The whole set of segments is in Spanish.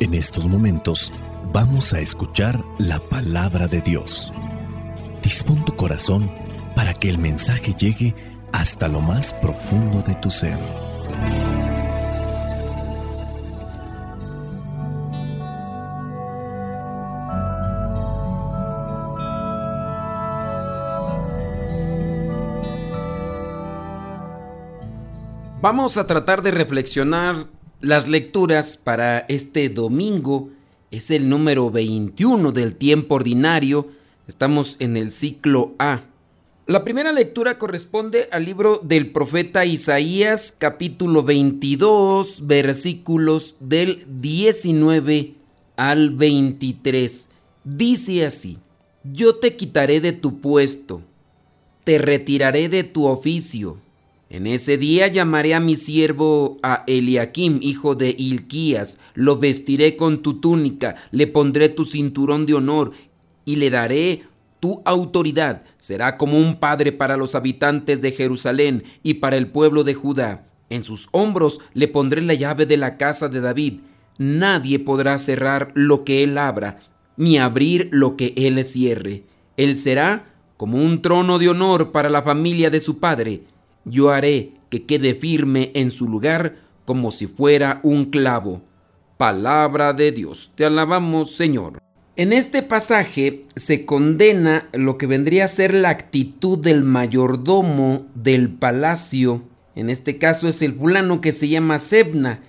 En estos momentos vamos a escuchar la palabra de Dios. Dispón tu corazón para que el mensaje llegue hasta lo más profundo de tu ser. Vamos a tratar de reflexionar las lecturas para este domingo. Es el número 21 del tiempo ordinario. Estamos en el ciclo A. La primera lectura corresponde al libro del profeta Isaías capítulo 22 versículos del 19 al 23. Dice así, yo te quitaré de tu puesto, te retiraré de tu oficio en ese día llamaré a mi siervo a Eliakim, hijo de Ilquías, lo vestiré con tu túnica, le pondré tu cinturón de honor y le daré tu autoridad. Será como un padre para los habitantes de Jerusalén y para el pueblo de Judá. En sus hombros le pondré la llave de la casa de David. Nadie podrá cerrar lo que él abra, ni abrir lo que él cierre. Él será como un trono de honor para la familia de su padre yo haré que quede firme en su lugar como si fuera un clavo. Palabra de Dios. Te alabamos, Señor. En este pasaje se condena lo que vendría a ser la actitud del mayordomo del palacio. En este caso es el fulano que se llama Sebna.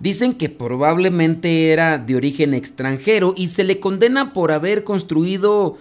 Dicen que probablemente era de origen extranjero y se le condena por haber construido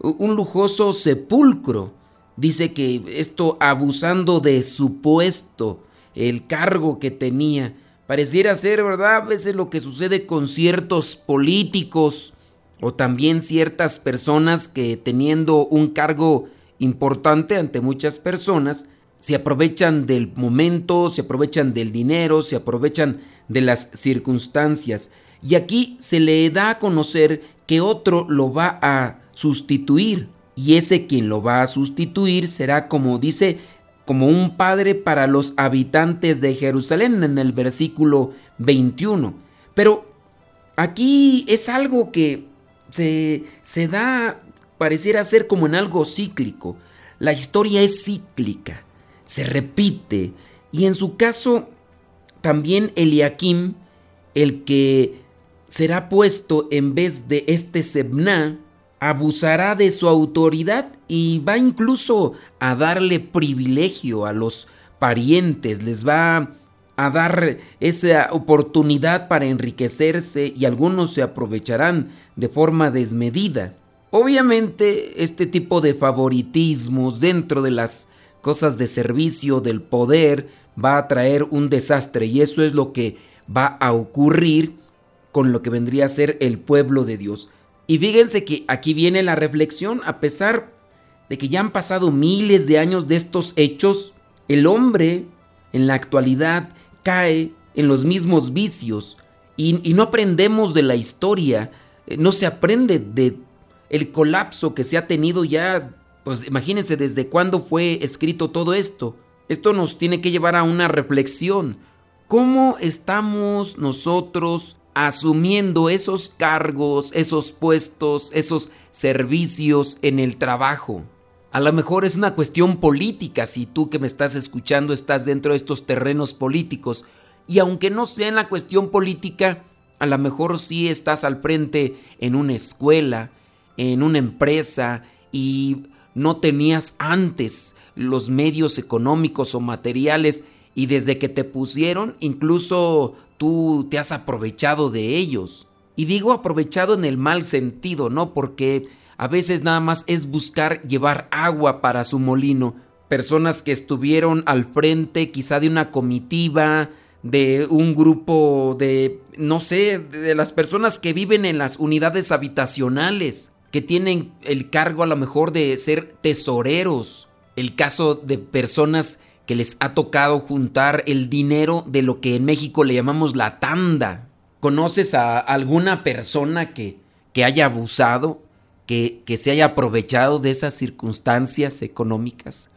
un lujoso sepulcro. Dice que esto abusando de su puesto, el cargo que tenía. Pareciera ser, ¿verdad? A veces lo que sucede con ciertos políticos o también ciertas personas que teniendo un cargo importante ante muchas personas, se aprovechan del momento, se aprovechan del dinero, se aprovechan de las circunstancias. Y aquí se le da a conocer que otro lo va a sustituir y ese quien lo va a sustituir será como dice, como un padre para los habitantes de Jerusalén en el versículo 21. Pero aquí es algo que se, se da, pareciera ser como en algo cíclico. La historia es cíclica, se repite. Y en su caso, también Eliakim, el que será puesto en vez de este Sebna, abusará de su autoridad y va incluso a darle privilegio a los parientes, les va a dar esa oportunidad para enriquecerse y algunos se aprovecharán de forma desmedida. Obviamente este tipo de favoritismos dentro de las cosas de servicio del poder va a traer un desastre y eso es lo que va a ocurrir con lo que vendría a ser el pueblo de Dios. Y fíjense que aquí viene la reflexión, a pesar de que ya han pasado miles de años de estos hechos, el hombre en la actualidad cae en los mismos vicios y, no aprendemos de la historia, eh, no se aprende de el colapso que se ha tenido ya, pues imagínense desde cuándo fue escrito todo esto. Esto nos tiene que llevar a una reflexión. ¿Cómo estamos nosotros asumiendo esos cargos, esos puestos, esos servicios en el trabajo. A lo mejor es una cuestión política si tú que me estás escuchando estás dentro de estos terrenos políticos. Y aunque no sea en la cuestión política, a lo mejor sí estás al frente en una escuela, en una empresa y no tenías antes los medios económicos o materiales y desde que te pusieron incluso tú te has aprovechado de ellos. Y digo aprovechado en el mal sentido, ¿no? Porque a veces nada más es buscar llevar agua para su molino. Personas que estuvieron al frente quizá de una comitiva, de un grupo de, no sé, de las personas que viven en las unidades habitacionales, que tienen el cargo a lo mejor de ser tesoreros. El caso de personas que les ha tocado juntar el dinero de lo que en México le llamamos la tanda. ¿Conoces a alguna persona que, que haya abusado, que, que se haya aprovechado de esas circunstancias económicas?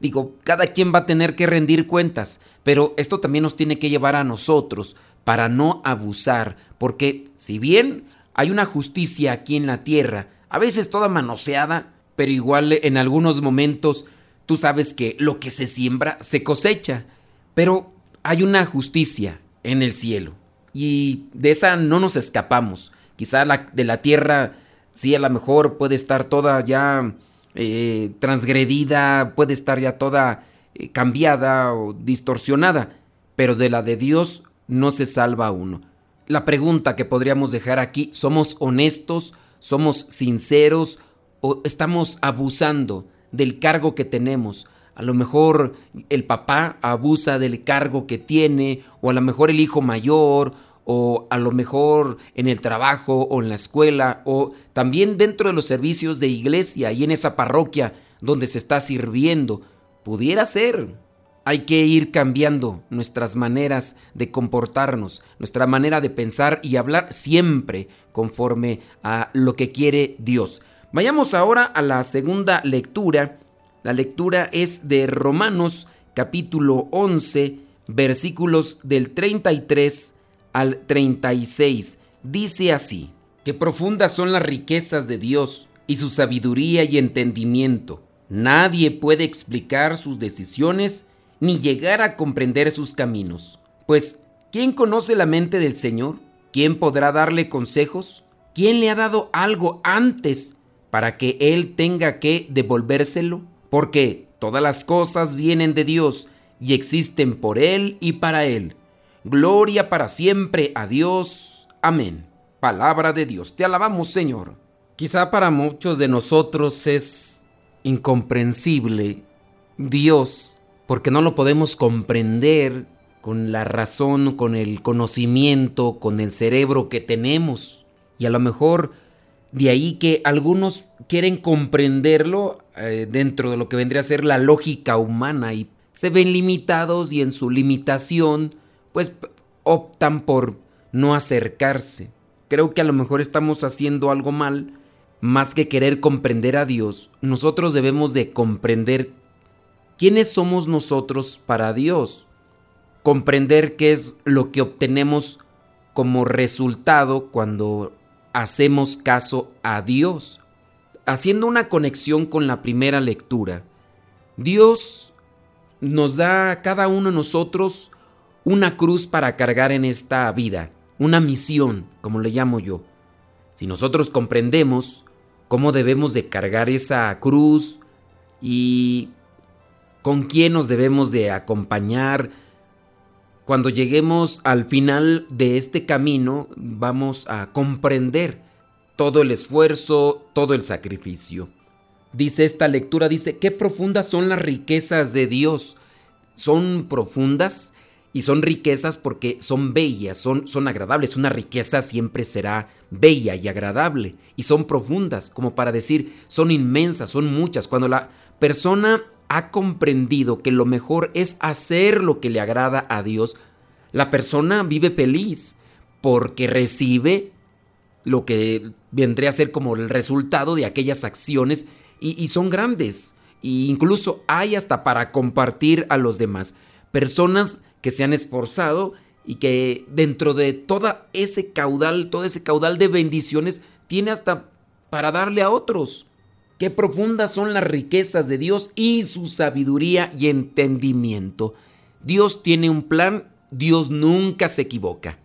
Digo, cada quien va a tener que rendir cuentas, pero esto también nos tiene que llevar a nosotros, para no abusar, porque si bien hay una justicia aquí en la tierra, a veces toda manoseada, pero igual en algunos momentos tú sabes que lo que se siembra se cosecha, pero hay una justicia en el cielo y de esa no nos escapamos. Quizá la, de la tierra sí a lo mejor puede estar toda ya eh, transgredida, puede estar ya toda eh, cambiada o distorsionada, pero de la de Dios no se salva uno. La pregunta que podríamos dejar aquí, ¿somos honestos? ¿Somos sinceros? ¿O estamos abusando del cargo que tenemos? A lo mejor el papá abusa del cargo que tiene, o a lo mejor el hijo mayor, o a lo mejor en el trabajo o en la escuela, o también dentro de los servicios de iglesia y en esa parroquia donde se está sirviendo. Pudiera ser. Hay que ir cambiando nuestras maneras de comportarnos, nuestra manera de pensar y hablar siempre conforme a lo que quiere Dios. Vayamos ahora a la segunda lectura. La lectura es de Romanos capítulo 11, versículos del 33 al 36. Dice así, que profundas son las riquezas de Dios y su sabiduría y entendimiento. Nadie puede explicar sus decisiones ni llegar a comprender sus caminos. Pues, ¿quién conoce la mente del Señor? ¿Quién podrá darle consejos? ¿Quién le ha dado algo antes para que Él tenga que devolvérselo? Porque todas las cosas vienen de Dios y existen por Él y para Él. Gloria para siempre a Dios. Amén. Palabra de Dios. Te alabamos, Señor. Quizá para muchos de nosotros es incomprensible Dios porque no lo podemos comprender con la razón, con el conocimiento, con el cerebro que tenemos. Y a lo mejor de ahí que algunos quieren comprenderlo eh, dentro de lo que vendría a ser la lógica humana y se ven limitados y en su limitación pues optan por no acercarse. Creo que a lo mejor estamos haciendo algo mal, más que querer comprender a Dios, nosotros debemos de comprender quiénes somos nosotros para Dios, comprender qué es lo que obtenemos como resultado cuando hacemos caso a Dios. Haciendo una conexión con la primera lectura, Dios nos da a cada uno de nosotros una cruz para cargar en esta vida, una misión, como le llamo yo. Si nosotros comprendemos cómo debemos de cargar esa cruz y con quién nos debemos de acompañar, cuando lleguemos al final de este camino vamos a comprender todo el esfuerzo, todo el sacrificio. Dice esta lectura, dice, qué profundas son las riquezas de Dios. Son profundas y son riquezas porque son bellas, son, son agradables. Una riqueza siempre será bella y agradable. Y son profundas, como para decir, son inmensas, son muchas. Cuando la persona ha comprendido que lo mejor es hacer lo que le agrada a Dios, la persona vive feliz porque recibe lo que vendría a ser como el resultado de aquellas acciones y, son grandes. E incluso hay hasta para compartir a los demás. Personas que se han esforzado y que dentro de todo ese caudal, todo ese caudal de bendiciones, tiene hasta para darle a otros. Qué profundas son las riquezas de Dios y su sabiduría y entendimiento. Dios tiene un plan, Dios nunca se equivoca.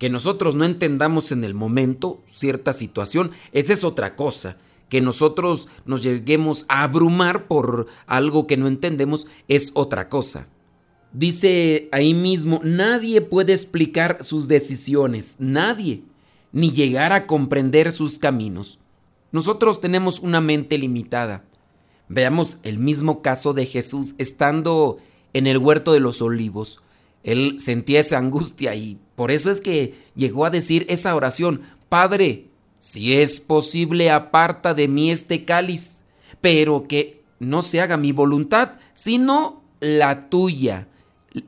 Que nosotros no entendamos en el momento cierta situación, esa es otra cosa. Que nosotros nos lleguemos a abrumar por algo que no entendemos es otra cosa. Dice ahí mismo, nadie puede explicar sus decisiones, nadie, ni llegar a comprender sus caminos. Nosotros tenemos una mente limitada. Veamos el mismo caso de Jesús estando en el huerto de los olivos. Él sentía esa angustia y por eso es que llegó a decir esa oración, Padre, si es posible, aparta de mí este cáliz, pero que no se haga mi voluntad, sino la tuya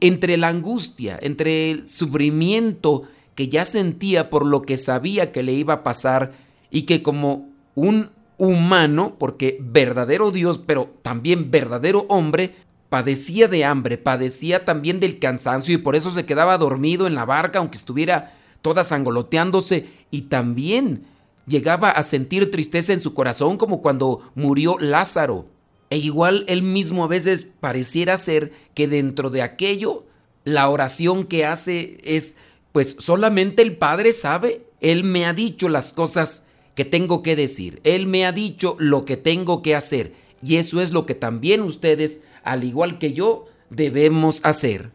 entre la angustia, entre el sufrimiento que ya sentía por lo que sabía que le iba a pasar y que como un humano, porque verdadero Dios, pero también verdadero hombre, padecía de hambre, padecía también del cansancio y por eso se quedaba dormido en la barca aunque estuviera toda sangoloteándose y también llegaba a sentir tristeza en su corazón como cuando murió Lázaro. E igual él mismo a veces pareciera ser que dentro de aquello la oración que hace es pues solamente el Padre sabe. Él me ha dicho las cosas que tengo que decir. Él me ha dicho lo que tengo que hacer. Y eso es lo que también ustedes, al igual que yo, debemos hacer.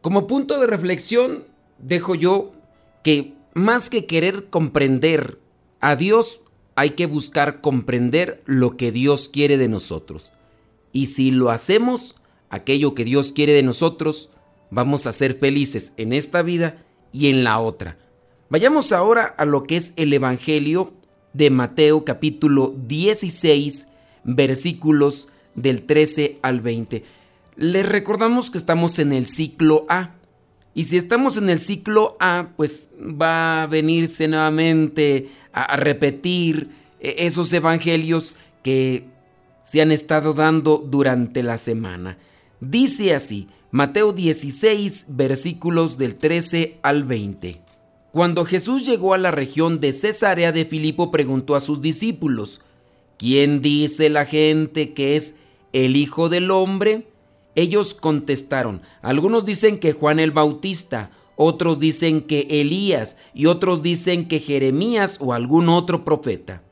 Como punto de reflexión, dejo yo que más que querer comprender a Dios, hay que buscar comprender lo que Dios quiere de nosotros. Y si lo hacemos, aquello que Dios quiere de nosotros, vamos a ser felices en esta vida y en la otra. Vayamos ahora a lo que es el Evangelio de Mateo capítulo 16 versículos del 13 al 20. Les recordamos que estamos en el ciclo A. Y si estamos en el ciclo A, pues va a venirse nuevamente a, repetir eh, esos evangelios que se han estado dando durante la semana. Dice así, Mateo 16, versículos del 13 al 20. Cuando Jesús llegó a la región de Cesarea de Filipo, preguntó a sus discípulos, ¿quién dice la gente que es el Hijo del Hombre? Ellos contestaron, algunos dicen que Juan el Bautista, otros dicen que Elías y otros dicen que Jeremías o algún otro profeta.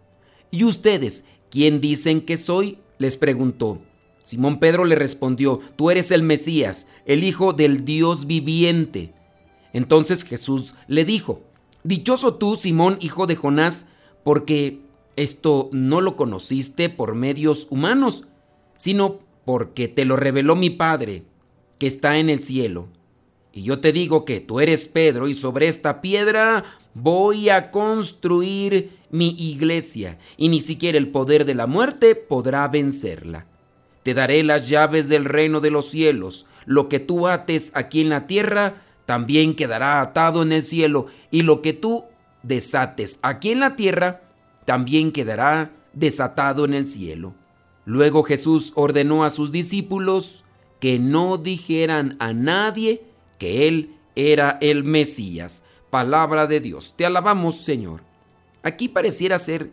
¿Y ustedes, quién dicen que soy? les preguntó. Simón Pedro le respondió, tú eres el Mesías, el Hijo del Dios viviente. Entonces Jesús le dijo, Dichoso tú, Simón, hijo de Jonás, porque esto no lo conociste por medios humanos, sino porque te lo reveló mi Padre, que está en el cielo. Y yo te digo que tú eres Pedro, y sobre esta piedra voy a construir mi iglesia, y ni siquiera el poder de la muerte podrá vencerla. Te daré las llaves del reino de los cielos. Lo que tú ates aquí en la tierra, también quedará atado en el cielo, y lo que tú desates aquí en la tierra, también quedará desatado en el cielo. Luego Jesús ordenó a sus discípulos que no dijeran a nadie que Él era el Mesías. Palabra de Dios. Te alabamos, Señor. Aquí pareciera ser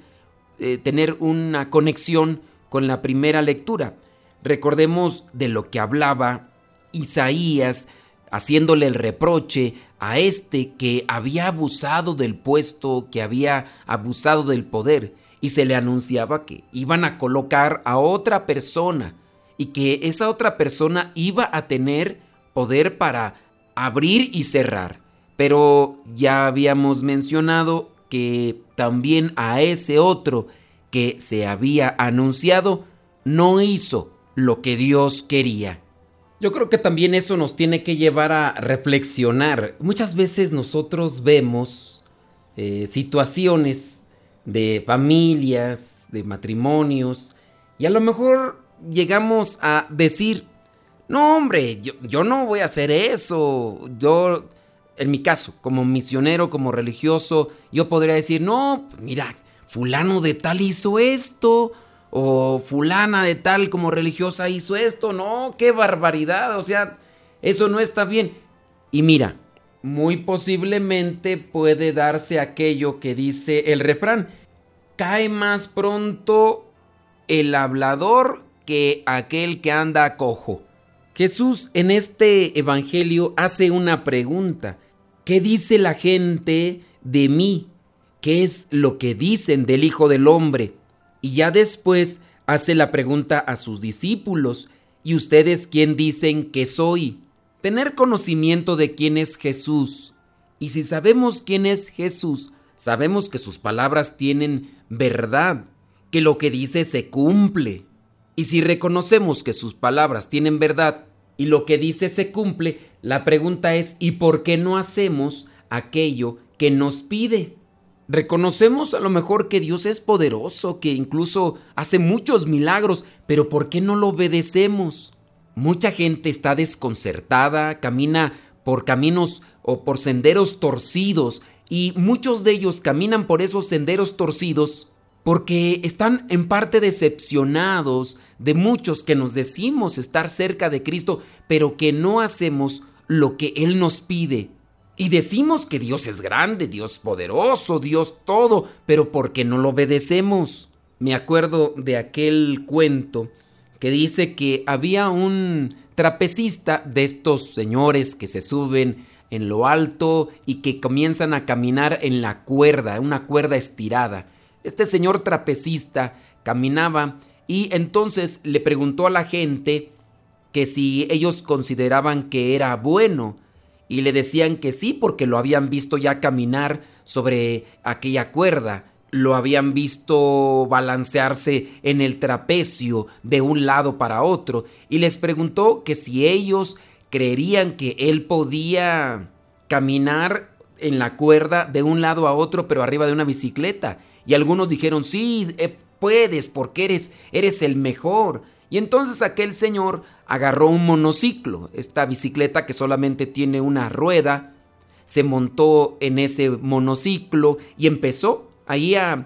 eh, tener una conexión con la primera lectura. Recordemos de lo que hablaba Isaías haciéndole el reproche a este que había abusado del puesto, que había abusado del poder, y se le anunciaba que iban a colocar a otra persona y que esa otra persona iba a tener poder para abrir y cerrar. Pero ya habíamos mencionado que también a ese otro que se había anunciado no hizo lo que Dios quería. Yo creo que también eso nos tiene que llevar a reflexionar. Muchas veces nosotros vemos eh, situaciones de familias, de matrimonios, y a lo mejor llegamos a decir, no hombre, yo, yo no voy a hacer eso. Yo, en mi caso, como misionero, como religioso, yo podría decir, no, mira, fulano de tal hizo esto o fulana de tal como religiosa hizo esto, no, qué barbaridad, o sea, eso no está bien. Y mira, muy posiblemente puede darse aquello que dice el refrán, cae más pronto el hablador que aquel que anda cojo. Jesús en este Evangelio hace una pregunta. ¿Qué dice la gente de mí? ¿Qué es lo que dicen del Hijo del Hombre? Y ya después hace la pregunta a sus discípulos, ¿y ustedes quién dicen que soy? Tener conocimiento de quién es Jesús. Y si sabemos quién es Jesús, sabemos que sus palabras tienen verdad, que lo que dice se cumple. Y si reconocemos que sus palabras tienen verdad y lo que dice se cumple, la pregunta es ¿y por qué no hacemos aquello que nos pide? Reconocemos a lo mejor que Dios es poderoso, que incluso hace muchos milagros, pero ¿por qué no lo obedecemos? Mucha gente está desconcertada, camina por caminos o por senderos torcidos y muchos de ellos caminan por esos senderos torcidos porque están en parte decepcionados de muchos que nos decimos estar cerca de Cristo, pero que no hacemos lo que Él nos pide. Y decimos que Dios es grande, Dios poderoso, Dios todo, pero porque no lo obedecemos. Me acuerdo de aquel cuento que dice que había un trapecista de estos señores que se suben en lo alto y que comienzan a caminar en la cuerda, una cuerda estirada. Este señor trapecista caminaba y entonces le preguntó a la gente que si ellos consideraban que era bueno y le decían que sí porque lo habían visto ya caminar sobre aquella cuerda, lo habían visto balancearse en el trapecio de un lado para otro y les preguntó que si ellos creerían que él podía caminar en la cuerda de un lado a otro pero arriba de una bicicleta. Y algunos dijeron sí eh, puedes porque eres eres el mejor y entonces aquel señor agarró un monociclo, esta bicicleta que solamente tiene una rueda, se montó en ese monociclo y empezó ahí a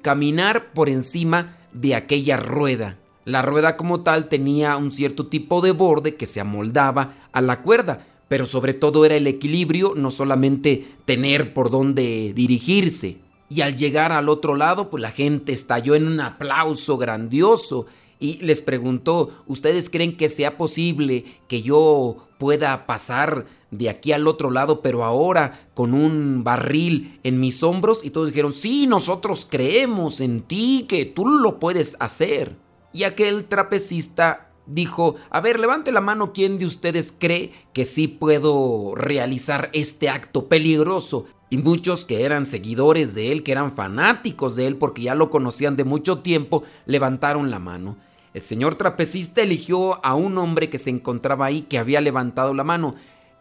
caminar por encima de aquella rueda. La rueda como tal tenía un cierto tipo de borde que se amoldaba a la cuerda, pero sobre todo era el equilibrio, no solamente tener por dónde dirigirse. Y al llegar al otro lado, pues la gente estalló en un aplauso grandioso y les preguntó, ¿ustedes creen que sea posible que yo pueda pasar de aquí al otro lado, pero ahora con un barril en mis hombros? Y todos dijeron, sí, nosotros creemos en ti, que tú lo puedes hacer. Y aquel trapecista dijo, a ver, levante la mano quién de ustedes cree que sí puedo realizar este acto peligroso. Y muchos que eran seguidores de él, que eran fanáticos de él, porque ya lo conocían de mucho tiempo, levantaron la mano. El señor trapecista eligió a un hombre que se encontraba ahí que había levantado la mano.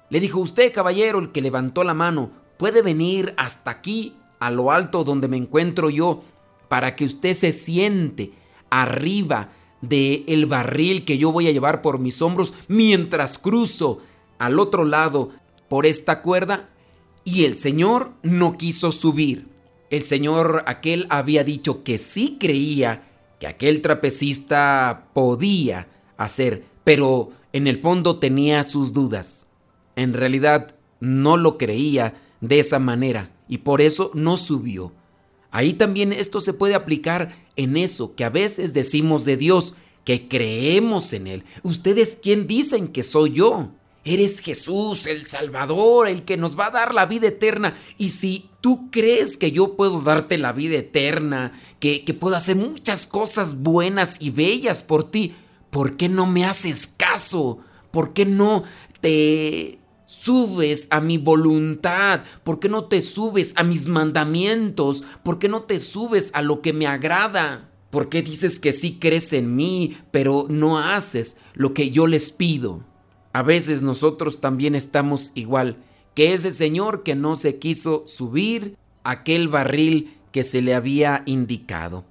Le dijo, usted caballero, el que levantó la mano, puede venir hasta aquí, a lo alto donde me encuentro yo, para que usted se siente arriba de el barril que yo voy a llevar por mis hombros mientras cruzo al otro lado por esta cuerda. Y el señor no quiso subir. El señor aquel había dicho que sí creía que aquel trapecista podía hacer, pero en el fondo tenía sus dudas. En realidad no lo creía de esa manera y por eso no subió. Ahí también esto se puede aplicar en eso que a veces decimos de Dios, que creemos en Él. ¿Ustedes quién dicen que soy yo? Eres Jesús, el Salvador, el que nos va a dar la vida eterna. Y si tú crees que yo puedo darte la vida eterna, que, que puedo hacer muchas cosas buenas y bellas por ti, ¿por qué no me haces caso? ¿Por qué no te subes a mi voluntad? ¿Por qué no te subes a mis mandamientos? ¿Por qué no te subes a lo que me agrada? ¿Por qué dices que sí crees en mí, pero no haces lo que yo les pido? A veces nosotros también estamos igual que ese señor que no se quiso subir aquel barril que se le había indicado.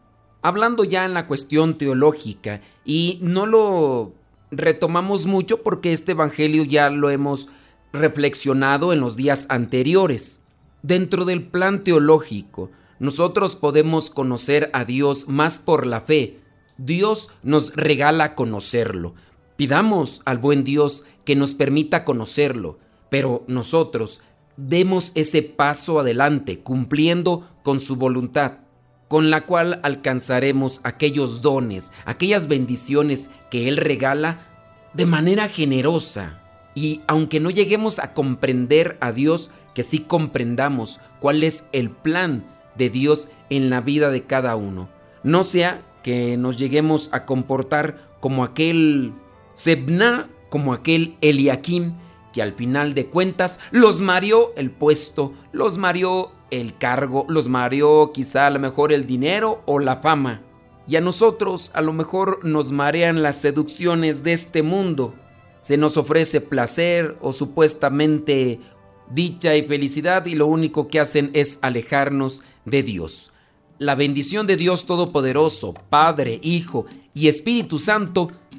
Hablando ya en la cuestión teológica, y no lo retomamos mucho porque este Evangelio ya lo hemos reflexionado en los días anteriores. Dentro del plan teológico, nosotros podemos conocer a Dios más por la fe. Dios nos regala conocerlo. Pidamos al buen Dios que nos permita conocerlo, pero nosotros demos ese paso adelante cumpliendo con su voluntad, con la cual alcanzaremos aquellos dones, aquellas bendiciones que Él regala de manera generosa. Y aunque no lleguemos a comprender a Dios, que sí comprendamos cuál es el plan de Dios en la vida de cada uno. No sea que nos lleguemos a comportar como aquel Sebna como aquel Eliakim que al final de cuentas los mareó el puesto, los mareó el cargo, los mareó quizá a lo mejor el dinero o la fama. Y a nosotros a lo mejor nos marean las seducciones de este mundo. Se nos ofrece placer o supuestamente dicha y felicidad y lo único que hacen es alejarnos de Dios. La bendición de Dios Todopoderoso, Padre, Hijo y Espíritu Santo,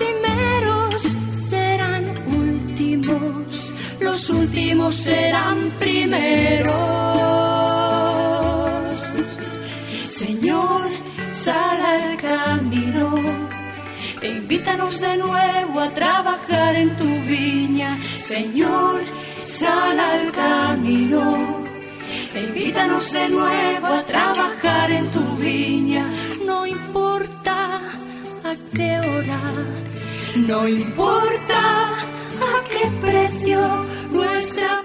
primeros serán últimos, los últimos serán primeros. Señor, sal al camino e invítanos de nuevo a trabajar en tu viña. Señor, sal al camino. E invítanos de nuevo a trabajar en tu viña. No importa a qué hora, no importa a qué precio nuestra